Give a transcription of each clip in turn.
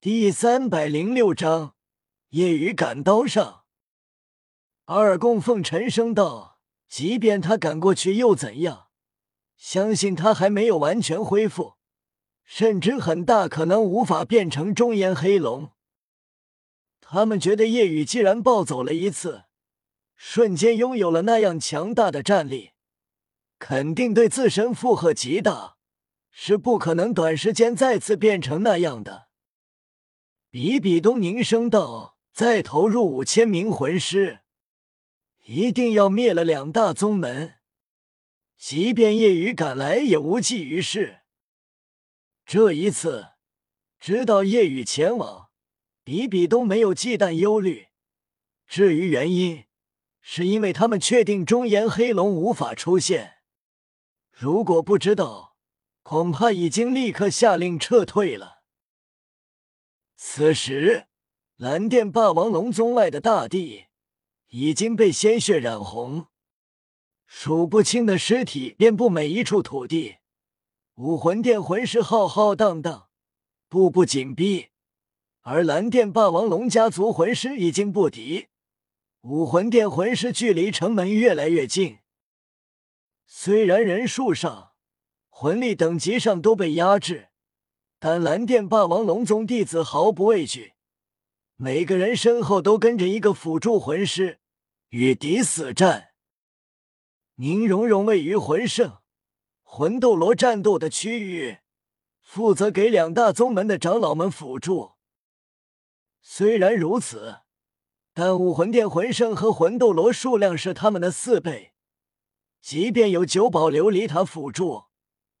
第三百零六章夜雨赶刀上。二供奉沉声道：“即便他赶过去又怎样？相信他还没有完全恢复，甚至很大可能无法变成中炎黑龙。他们觉得夜雨既然暴走了一次，瞬间拥有了那样强大的战力，肯定对自身负荷极大，是不可能短时间再次变成那样的。”比比东凝声道：“再投入五千名魂师，一定要灭了两大宗门。即便夜雨赶来，也无济于事。这一次，知道夜雨前往，比比东没有忌惮忧虑。至于原因，是因为他们确定中炎黑龙无法出现。如果不知道，恐怕已经立刻下令撤退了。”此时，蓝电霸王龙宗外的大地已经被鲜血染红，数不清的尸体遍布每一处土地。武魂殿魂师浩浩荡荡，步步紧逼，而蓝电霸王龙家族魂师已经不敌。武魂殿魂师距离城门越来越近，虽然人数上、魂力等级上都被压制。但蓝电霸王龙宗弟子毫不畏惧，每个人身后都跟着一个辅助魂师，与敌死战。宁荣荣位于魂圣、魂斗罗战斗的区域，负责给两大宗门的长老们辅助。虽然如此，但武魂殿魂圣和魂斗罗数量是他们的四倍，即便有九宝琉璃塔辅助，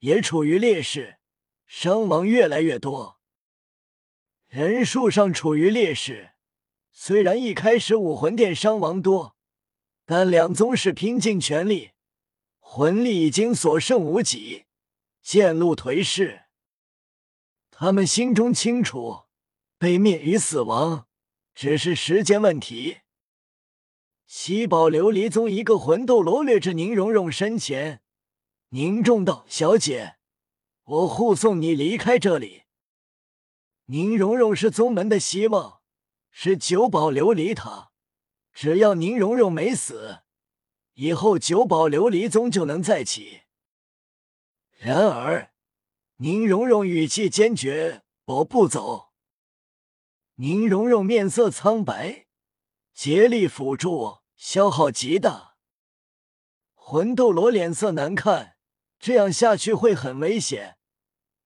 也处于劣势。伤亡越来越多，人数上处于劣势。虽然一开始武魂殿伤亡多，但两宗是拼尽全力，魂力已经所剩无几，渐露颓势。他们心中清楚，被灭与死亡只是时间问题。七宝琉璃宗一个魂斗罗掠至宁荣荣身前，凝重道：“小姐。”我护送你离开这里。宁荣荣是宗门的希望，是九宝琉璃塔。只要宁荣荣没死，以后九宝琉璃宗就能再起。然而，宁荣荣语气坚决：“我不走。”宁荣荣面色苍白，竭力辅助，消耗极大。魂斗罗脸色难看，这样下去会很危险。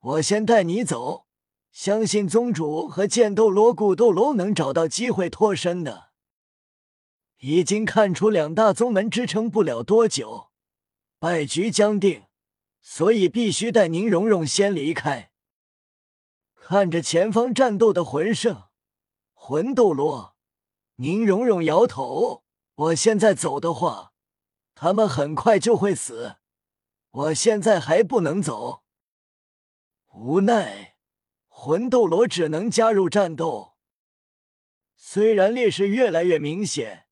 我先带你走，相信宗主和剑斗罗、古斗罗能找到机会脱身的。已经看出两大宗门支撑不了多久，败局将定，所以必须带宁荣荣先离开。看着前方战斗的魂圣、魂斗罗，宁荣荣摇头：“我现在走的话，他们很快就会死。我现在还不能走。”无奈，魂斗罗只能加入战斗。虽然劣势越来越明显，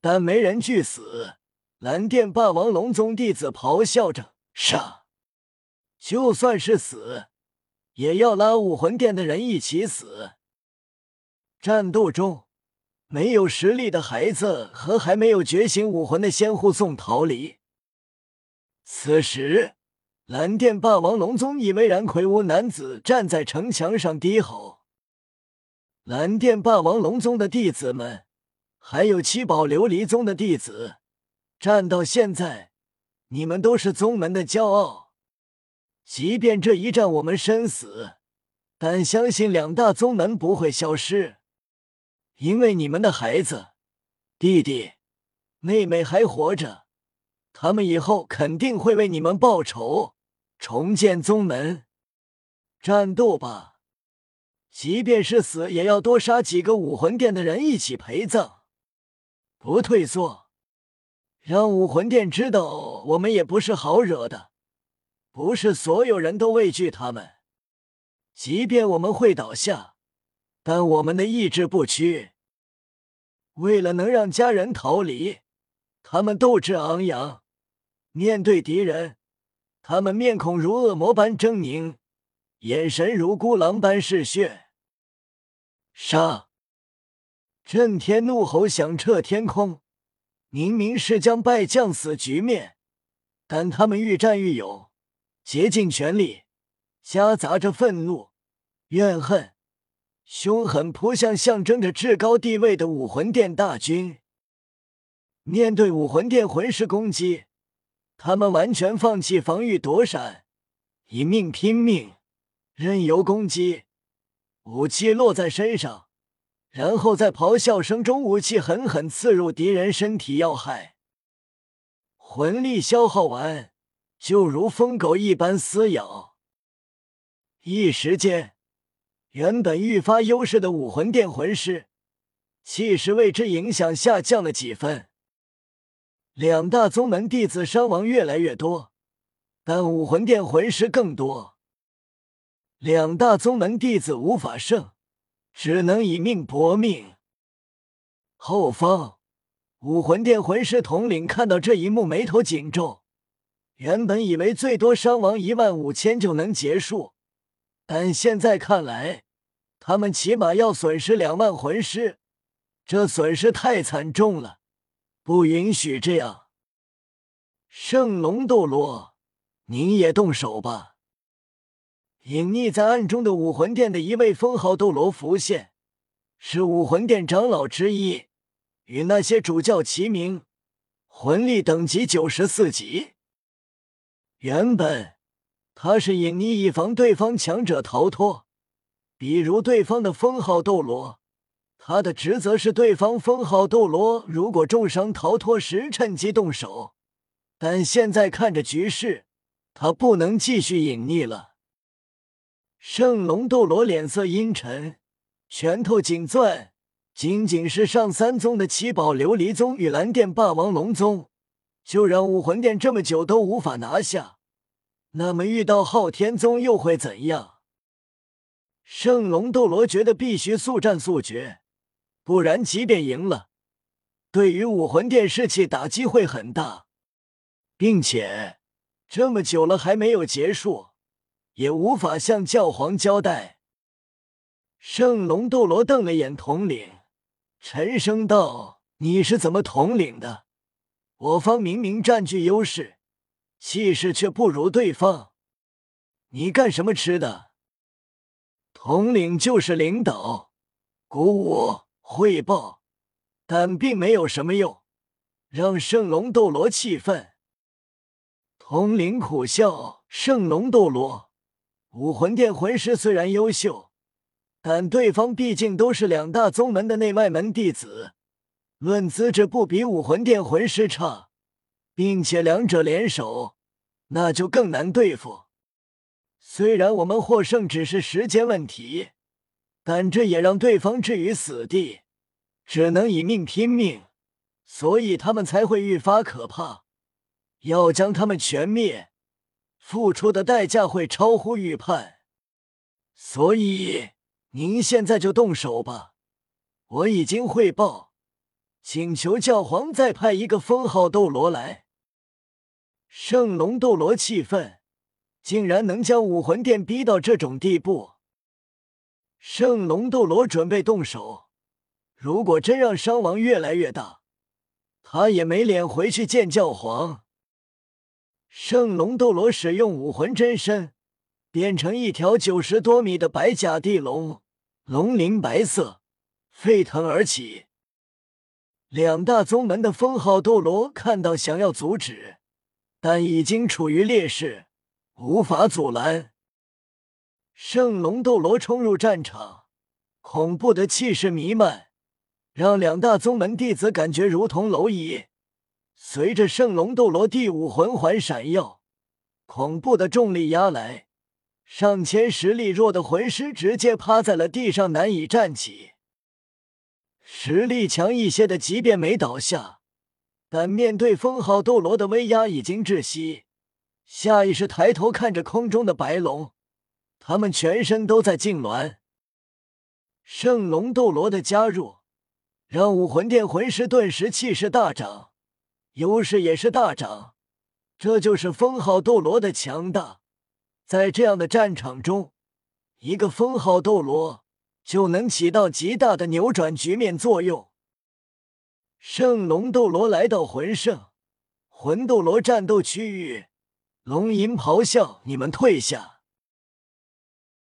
但没人惧死。蓝电霸王龙宗弟子咆哮着杀，就算是死，也要拉武魂殿的人一起死。战斗中，没有实力的孩子和还没有觉醒武魂的仙护送逃离。此时。蓝电霸王龙宗一巍然魁梧男子站在城墙上低吼：“蓝电霸王龙宗的弟子们，还有七宝琉璃宗的弟子，战到现在，你们都是宗门的骄傲。即便这一战我们身死，但相信两大宗门不会消失，因为你们的孩子、弟弟、妹妹还活着，他们以后肯定会为你们报仇。”重建宗门，战斗吧！即便是死，也要多杀几个武魂殿的人一起陪葬，不退缩，让武魂殿知道我们也不是好惹的，不是所有人都畏惧他们。即便我们会倒下，但我们的意志不屈。为了能让家人逃离，他们斗志昂扬，面对敌人。他们面孔如恶魔般狰狞，眼神如孤狼般嗜血。杀！震天怒吼响彻天空。明明是将败将死局面，但他们愈战愈勇，竭尽全力，夹杂着愤怒、怨恨，凶狠扑向象征着至高地位的武魂殿大军。面对武魂殿魂师攻击，他们完全放弃防御躲闪，以命拼命，任由攻击，武器落在身上。然后在咆哮声中，武器狠狠刺入敌人身体要害，魂力消耗完，就如疯狗一般撕咬。一时间，原本愈发优势的武魂殿魂师气势为之影响下降了几分。两大宗门弟子伤亡越来越多，但武魂殿魂师更多，两大宗门弟子无法胜。只能以命搏命。后方武魂殿魂师统领看到这一幕，眉头紧皱。原本以为最多伤亡一万五千就能结束，但现在看来，他们起码要损失两万魂师，这损失太惨重了，不允许这样。圣龙斗罗，您也动手吧。隐匿在暗中的武魂殿的一位封号斗罗浮现，是武魂殿长老之一，与那些主教齐名，魂力等级九十四级。原本他是隐匿以防对方强者逃脱，比如对方的封号斗罗，他的职责是对方封号斗罗如果重伤逃脱时趁机动手。但现在看着局势，他不能继续隐匿了。圣龙斗罗脸色阴沉，拳头紧攥。仅仅是上三宗的七宝琉璃宗与蓝电霸王龙宗，就让武魂殿这么久都无法拿下。那么遇到昊天宗又会怎样？圣龙斗罗觉得必须速战速决，不然即便赢了，对于武魂殿士气打击会很大，并且这么久了还没有结束。也无法向教皇交代。圣龙斗罗瞪了眼统领，沉声道：“你是怎么统领的？我方明明占据优势，气势却不如对方，你干什么吃的？”统领就是领导，鼓舞汇报，但并没有什么用，让圣龙斗罗气愤。统领苦笑：“圣龙斗罗。”武魂殿魂师虽然优秀，但对方毕竟都是两大宗门的内外门弟子，论资质不比武魂殿魂师差，并且两者联手，那就更难对付。虽然我们获胜只是时间问题，但这也让对方置于死地，只能以命拼命，所以他们才会愈发可怕，要将他们全灭。付出的代价会超乎预判，所以您现在就动手吧。我已经汇报，请求教皇再派一个封号斗罗来。圣龙斗罗气愤，竟然能将武魂殿逼到这种地步。圣龙斗罗准备动手，如果真让伤亡越来越大，他也没脸回去见教皇。圣龙斗罗使用武魂真身，变成一条九十多米的白甲地龙，龙鳞白色，沸腾而起。两大宗门的封号斗罗看到，想要阻止，但已经处于劣势，无法阻拦。圣龙斗罗冲入战场，恐怖的气势弥漫，让两大宗门弟子感觉如同蝼蚁。随着圣龙斗罗第五魂环闪耀，恐怖的重力压来，上千实力弱的魂师直接趴在了地上，难以站起。实力强一些的，即便没倒下，但面对封号斗罗的威压已经窒息，下意识抬头看着空中的白龙，他们全身都在痉挛。圣龙斗罗的加入，让武魂殿魂师顿时气势大涨。优势也是大涨，这就是封号斗罗的强大。在这样的战场中，一个封号斗罗就能起到极大的扭转局面作用。圣龙斗罗来到魂圣魂斗罗战斗区域，龙吟咆哮：“你们退下！”